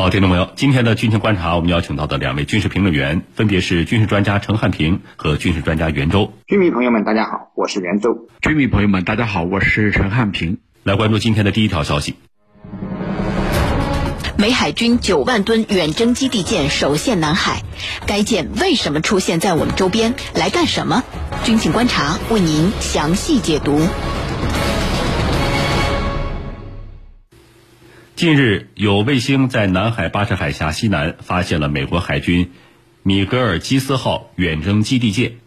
好，听众朋友，今天的军情观察，我们邀请到的两位军事评论员分别是军事专家陈汉平和军事专家袁周。军迷朋友们，大家好，我是袁周。军迷朋友们，大家好，我是陈汉平。来关注今天的第一条消息：美海军九万吨远征基地舰首现南海，该舰为什么出现在我们周边？来干什么？军情观察为您详细解读。近日，有卫星在南海巴士海峡西南发现了美国海军米格尔基斯号远征基地舰，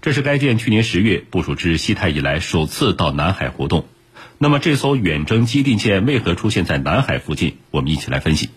这是该舰去年十月部署至西太以来首次到南海活动。那么，这艘远征基地舰为何出现在南海附近？我们一起来分析。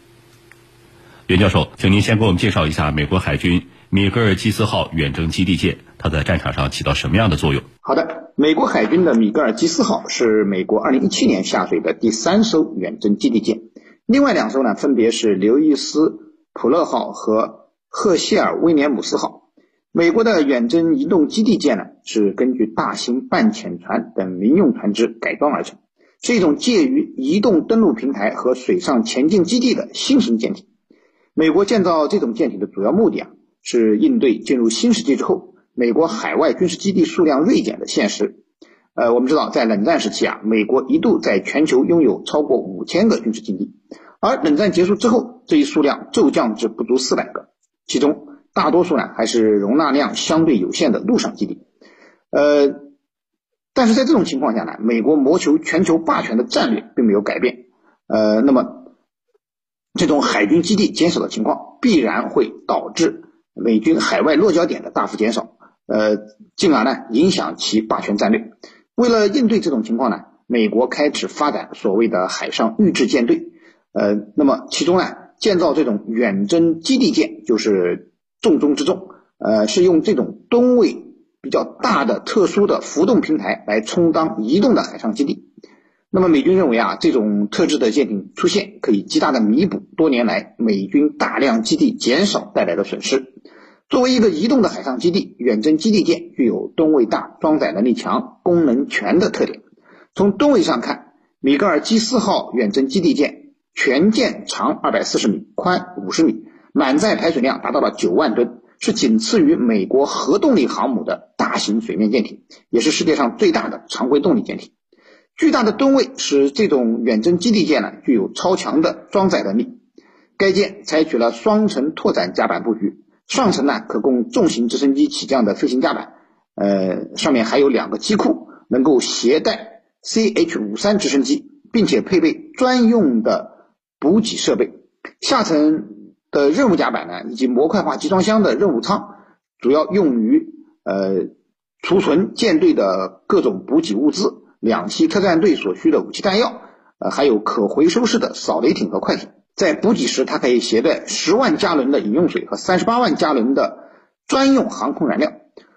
袁教授，请您先给我们介绍一下美国海军米格尔基斯号远征基地舰，它在战场上起到什么样的作用？好的，美国海军的米格尔基斯号是美国2017年下水的第三艘远征基地舰，另外两艘呢，分别是刘易斯普勒号和赫谢尔威廉姆斯号。美国的远征移动基地舰呢，是根据大型半潜船等民用船只改装而成，是一种介于移动登陆平台和水上前进基地的新型舰艇。美国建造这种舰艇的主要目的啊，是应对进入新世纪之后。美国海外军事基地数量锐减的现实，呃，我们知道，在冷战时期啊，美国一度在全球拥有超过五千个军事基地，而冷战结束之后，这一数量骤降至不足四百个，其中大多数呢还是容纳量相对有限的陆上基地，呃，但是在这种情况下呢，美国谋求全球霸权的战略并没有改变，呃，那么这种海军基地减少的情况，必然会导致美军海外落脚点的大幅减少。呃，进而呢影响其霸权战略。为了应对这种情况呢，美国开始发展所谓的海上预制舰队。呃，那么其中呢，建造这种远征基地舰就是重中之重。呃，是用这种吨位比较大的特殊的浮动平台来充当移动的海上基地。那么美军认为啊，这种特制的舰艇出现可以极大的弥补多年来美军大量基地减少带来的损失。作为一个移动的海上基地，远征基地舰具有吨位大、装载能力强、功能全的特点。从吨位上看，米格尔基斯号远征基地舰全舰长二百四十米，宽五十米，满载排水量达到了九万吨，是仅次于美国核动力航母的大型水面舰艇，也是世界上最大的常规动力舰艇。巨大的吨位使这种远征基地舰呢具有超强的装载能力。该舰采取了双层拓展甲板布局。上层呢可供重型直升机起降的飞行甲板，呃，上面还有两个机库，能够携带 CH 五三直升机，并且配备专用的补给设备。下层的任务甲板呢，以及模块化集装箱的任务舱，主要用于呃储存舰队的各种补给物资、两栖特战队所需的武器弹药，呃，还有可回收式的扫雷艇和快艇。在补给时，它可以携带十万加仑的饮用水和三十八万加仑的专用航空燃料。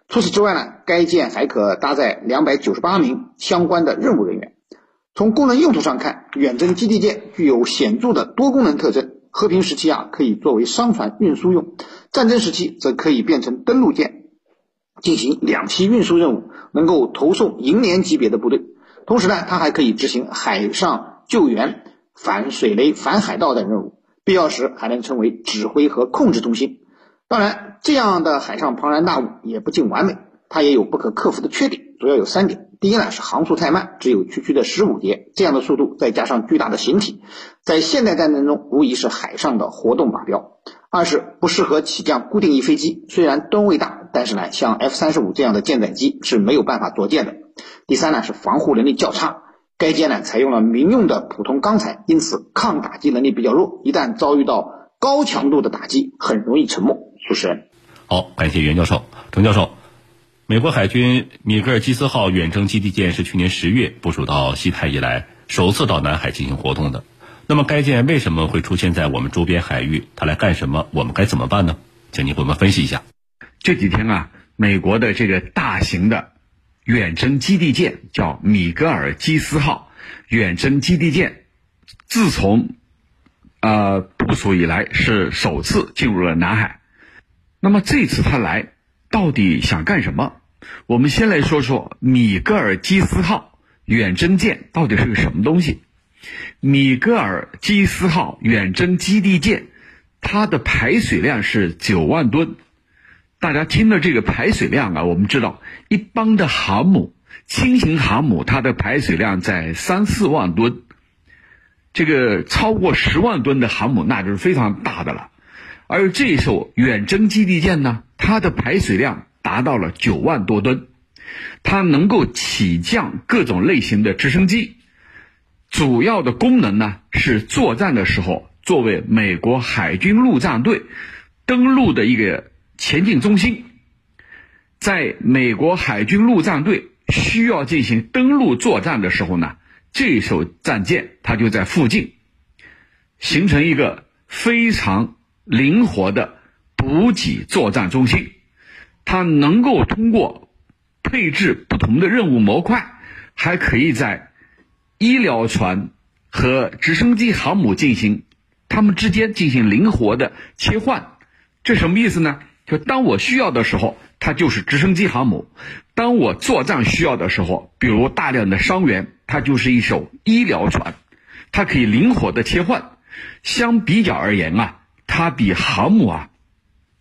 除此之外呢，该舰还可搭载两百九十八名相关的任务人员。从功能用途上看，远征基地舰具有显著的多功能特征。和平时期啊，可以作为商船运输用；战争时期则可以变成登陆舰，进行两栖运输任务，能够投送银联级别的部队。同时呢，它还可以执行海上救援。反水雷、反海盗等任务，必要时还能成为指挥和控制中心。当然，这样的海上庞然大物也不尽完美，它也有不可克服的缺点，主要有三点：第一呢是航速太慢，只有区区的十五节，这样的速度再加上巨大的形体，在现代战争中无疑是海上的活动靶标；二是不适合起降固定翼飞机，虽然吨位大，但是呢像 F 三十五这样的舰载机是没有办法着舰的；第三呢是防护能力较差。该舰呢采用了民用的普通钢材，因此抗打击能力比较弱。一旦遭遇到高强度的打击，很容易沉没。主持人，好，感谢袁教授、程教授。美国海军米格尔基斯号远征基地舰是去年十月部署到西太以来首次到南海进行活动的。那么该舰为什么会出现在我们周边海域？它来干什么？我们该怎么办呢？请您给我们分析一下。这几天啊，美国的这个大型的。远征基地舰叫米格尔基斯号远征基地舰，自从呃部署以来是首次进入了南海。那么这次他来到底想干什么？我们先来说说米格尔基斯号远征舰到底是个什么东西。米格尔基斯号远征基地舰，它的排水量是九万吨。大家听了这个排水量啊，我们知道一般的航母，轻型航母它的排水量在三四万吨，这个超过十万吨的航母那就是非常大的了。而这艘远征基地舰呢，它的排水量达到了九万多吨，它能够起降各种类型的直升机，主要的功能呢是作战的时候作为美国海军陆战队登陆的一个。前进中心，在美国海军陆战队需要进行登陆作战的时候呢，这艘战舰它就在附近，形成一个非常灵活的补给作战中心。它能够通过配置不同的任务模块，还可以在医疗船和直升机航母进行它们之间进行灵活的切换。这什么意思呢？就当我需要的时候，它就是直升机航母；当我作战需要的时候，比如大量的伤员，它就是一艘医疗船，它可以灵活的切换。相比较而言啊，它比航母啊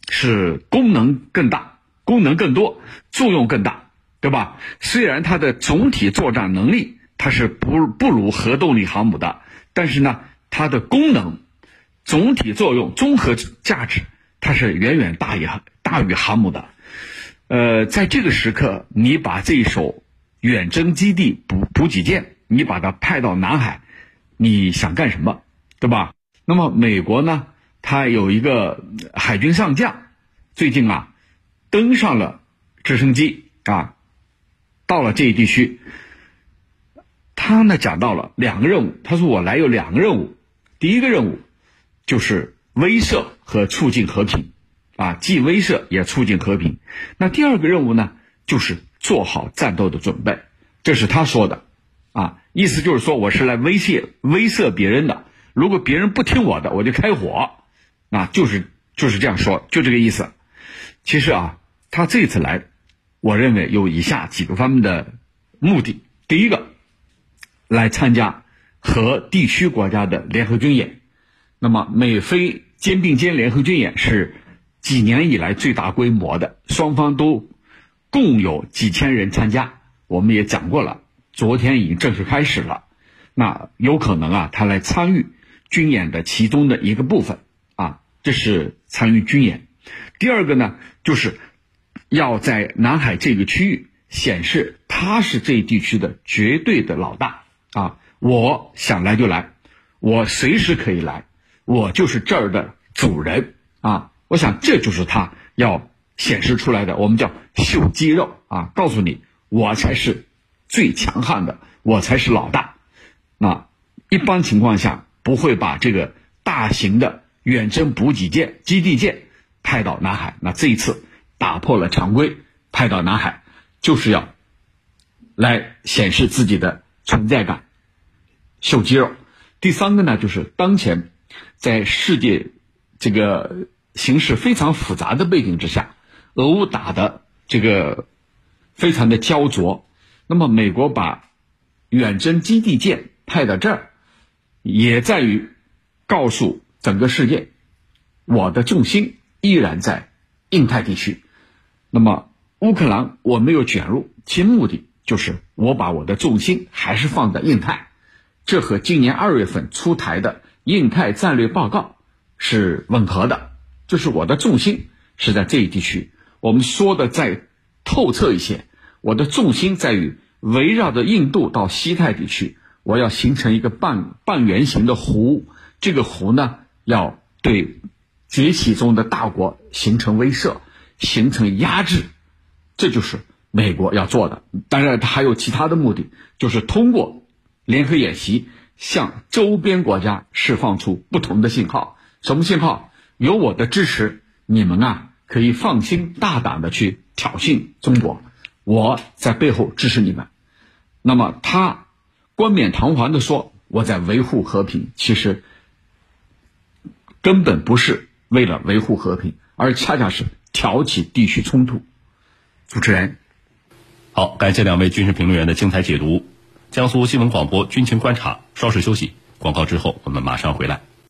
是功能更大、功能更多、作用更大，对吧？虽然它的总体作战能力它是不不如核动力航母的，但是呢，它的功能、总体作用、综合价值。它是远远大于大于航母的，呃，在这个时刻，你把这一艘远征基地补补给舰，你把它派到南海，你想干什么，对吧？那么美国呢，它有一个海军上将，最近啊，登上了直升机啊，到了这一地区，他呢讲到了两个任务，他说我来有两个任务，第一个任务就是。威慑和促进和平，啊，既威慑也促进和平。那第二个任务呢，就是做好战斗的准备。这是他说的，啊，意思就是说我是来威胁、威慑别人的。如果别人不听我的，我就开火，啊，就是就是这样说，就这个意思。其实啊，他这次来，我认为有以下几个方面的目的：第一个，来参加和地区国家的联合军演。那么美菲。肩并肩联合军演是几年以来最大规模的，双方都共有几千人参加。我们也讲过了，昨天已经正式开始了。那有可能啊，他来参与军演的其中的一个部分啊，这是参与军演。第二个呢，就是要在南海这个区域显示他是这一地区的绝对的老大啊！我想来就来，我随时可以来。我就是这儿的主人啊！我想这就是他要显示出来的，我们叫秀肌肉啊！告诉你，我才是最强悍的，我才是老大。那一般情况下不会把这个大型的远征补给舰、基地舰派到南海。那这一次打破了常规，派到南海，就是要来显示自己的存在感，秀肌肉。第三个呢，就是当前。在世界这个形势非常复杂的背景之下，俄乌打的这个非常的焦灼。那么，美国把远征基地舰派到这儿，也在于告诉整个世界，我的重心依然在印太地区。那么，乌克兰我没有卷入，其目的就是我把我的重心还是放在印太。这和今年二月份出台的。印太战略报告是吻合的，就是我的重心是在这一地区。我们说的再透彻一些，我的重心在于围绕着印度到西太地区，我要形成一个半半圆形的弧。这个弧呢，要对崛起中的大国形成威慑，形成压制。这就是美国要做的。当然，它还有其他的目的，就是通过联合演习。向周边国家释放出不同的信号，什么信号？有我的支持，你们啊可以放心大胆的去挑衅中国，我在背后支持你们。那么他冠冕堂皇的说我在维护和平，其实根本不是为了维护和平，而恰恰是挑起地区冲突。主持人，好，感谢两位军事评论员的精彩解读。江苏新闻广播军情观察，稍事休息，广告之后我们马上回来。